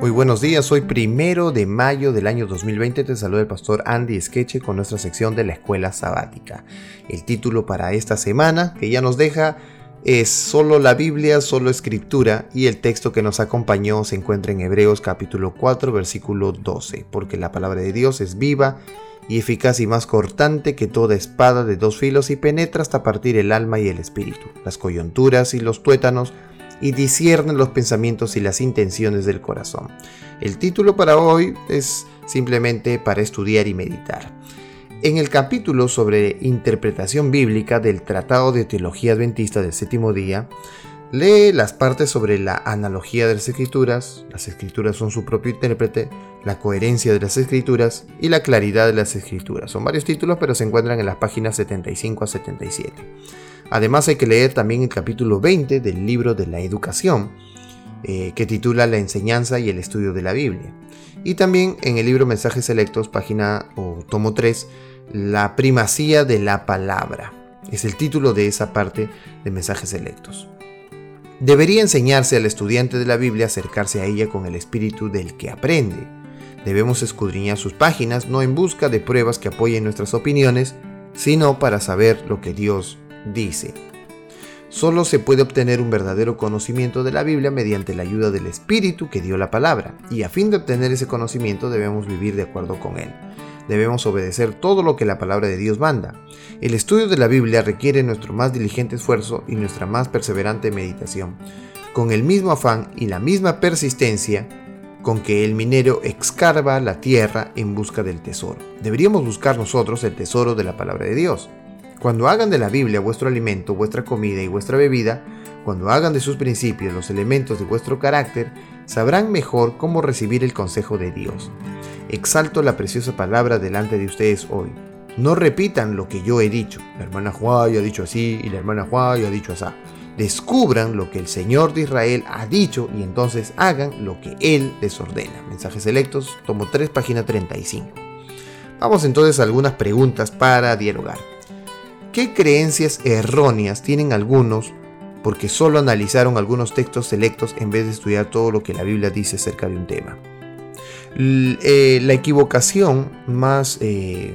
Muy buenos días, soy primero de mayo del año 2020. Te saluda el pastor Andy Skeche con nuestra sección de la escuela sabática. El título para esta semana que ya nos deja es Solo la Biblia, solo escritura y el texto que nos acompañó se encuentra en Hebreos capítulo 4 versículo 12, porque la palabra de Dios es viva y eficaz y más cortante que toda espada de dos filos y penetra hasta partir el alma y el espíritu, las coyunturas y los tuétanos y discierne los pensamientos y las intenciones del corazón. El título para hoy es simplemente para estudiar y meditar. En el capítulo sobre interpretación bíblica del Tratado de Teología Adventista del Séptimo Día, lee las partes sobre la analogía de las escrituras, las escrituras son su propio intérprete, la coherencia de las escrituras y la claridad de las escrituras. Son varios títulos, pero se encuentran en las páginas 75 a 77. Además hay que leer también el capítulo 20 del libro de la educación, eh, que titula La enseñanza y el estudio de la Biblia. Y también en el libro Mensajes Selectos, página o tomo 3, La primacía de la palabra. Es el título de esa parte de Mensajes Selectos. Debería enseñarse al estudiante de la Biblia acercarse a ella con el espíritu del que aprende. Debemos escudriñar sus páginas no en busca de pruebas que apoyen nuestras opiniones, sino para saber lo que Dios dice, solo se puede obtener un verdadero conocimiento de la Biblia mediante la ayuda del Espíritu que dio la palabra, y a fin de obtener ese conocimiento debemos vivir de acuerdo con él. Debemos obedecer todo lo que la palabra de Dios manda. El estudio de la Biblia requiere nuestro más diligente esfuerzo y nuestra más perseverante meditación, con el mismo afán y la misma persistencia con que el minero excarva la tierra en busca del tesoro. Deberíamos buscar nosotros el tesoro de la palabra de Dios. Cuando hagan de la Biblia vuestro alimento, vuestra comida y vuestra bebida, cuando hagan de sus principios los elementos de vuestro carácter, sabrán mejor cómo recibir el consejo de Dios. Exalto la preciosa palabra delante de ustedes hoy. No repitan lo que yo he dicho. La hermana Juay ha dicho así y la hermana Juay ha dicho así. Descubran lo que el Señor de Israel ha dicho y entonces hagan lo que Él les ordena. Mensajes selectos, tomo 3, página 35. Vamos entonces a algunas preguntas para dialogar. ¿Qué creencias erróneas tienen algunos porque solo analizaron algunos textos selectos en vez de estudiar todo lo que la Biblia dice acerca de un tema? Eh, la equivocación más eh,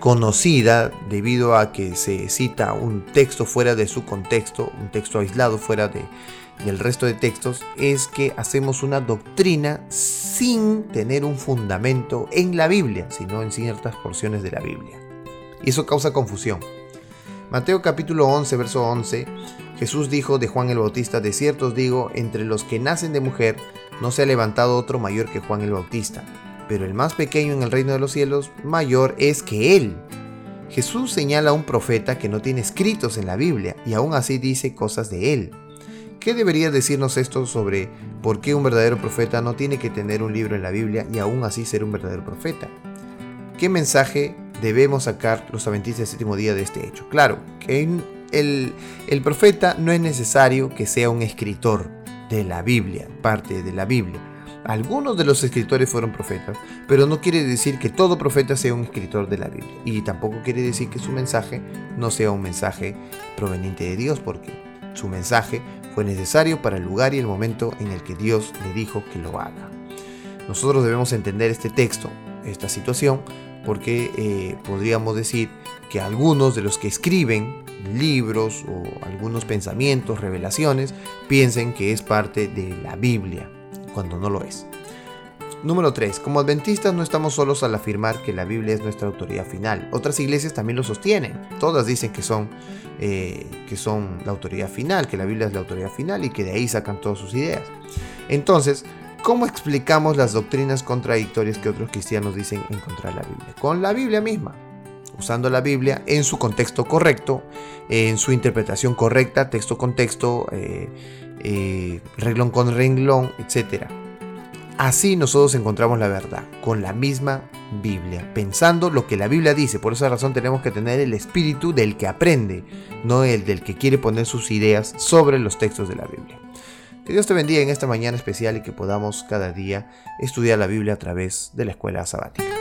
conocida debido a que se cita un texto fuera de su contexto, un texto aislado fuera de, del resto de textos, es que hacemos una doctrina sin tener un fundamento en la Biblia, sino en ciertas porciones de la Biblia y eso causa confusión. Mateo capítulo 11, verso 11, Jesús dijo de Juan el Bautista, de cierto os digo, entre los que nacen de mujer no se ha levantado otro mayor que Juan el Bautista, pero el más pequeño en el reino de los cielos mayor es que él. Jesús señala a un profeta que no tiene escritos en la Biblia y aún así dice cosas de él. ¿Qué debería decirnos esto sobre por qué un verdadero profeta no tiene que tener un libro en la Biblia y aún así ser un verdadero profeta? ¿Qué mensaje debemos sacar los adventistas del séptimo día de este hecho? Claro, que el, el profeta no es necesario que sea un escritor de la Biblia, parte de la Biblia. Algunos de los escritores fueron profetas, pero no quiere decir que todo profeta sea un escritor de la Biblia. Y tampoco quiere decir que su mensaje no sea un mensaje proveniente de Dios, porque su mensaje fue necesario para el lugar y el momento en el que Dios le dijo que lo haga. Nosotros debemos entender este texto, esta situación, porque eh, podríamos decir que algunos de los que escriben libros o algunos pensamientos, revelaciones, piensen que es parte de la Biblia, cuando no lo es. Número 3. Como adventistas no estamos solos al afirmar que la Biblia es nuestra autoridad final. Otras iglesias también lo sostienen. Todas dicen que son, eh, que son la autoridad final, que la Biblia es la autoridad final y que de ahí sacan todas sus ideas. Entonces, ¿Cómo explicamos las doctrinas contradictorias que otros cristianos dicen encontrar la Biblia? Con la Biblia misma, usando la Biblia en su contexto correcto, en su interpretación correcta, texto con texto, eh, eh, renglón con renglón, etc. Así nosotros encontramos la verdad, con la misma Biblia, pensando lo que la Biblia dice. Por esa razón tenemos que tener el espíritu del que aprende, no el del que quiere poner sus ideas sobre los textos de la Biblia. Que Dios te bendiga en esta mañana especial y que podamos cada día estudiar la Biblia a través de la escuela sabática.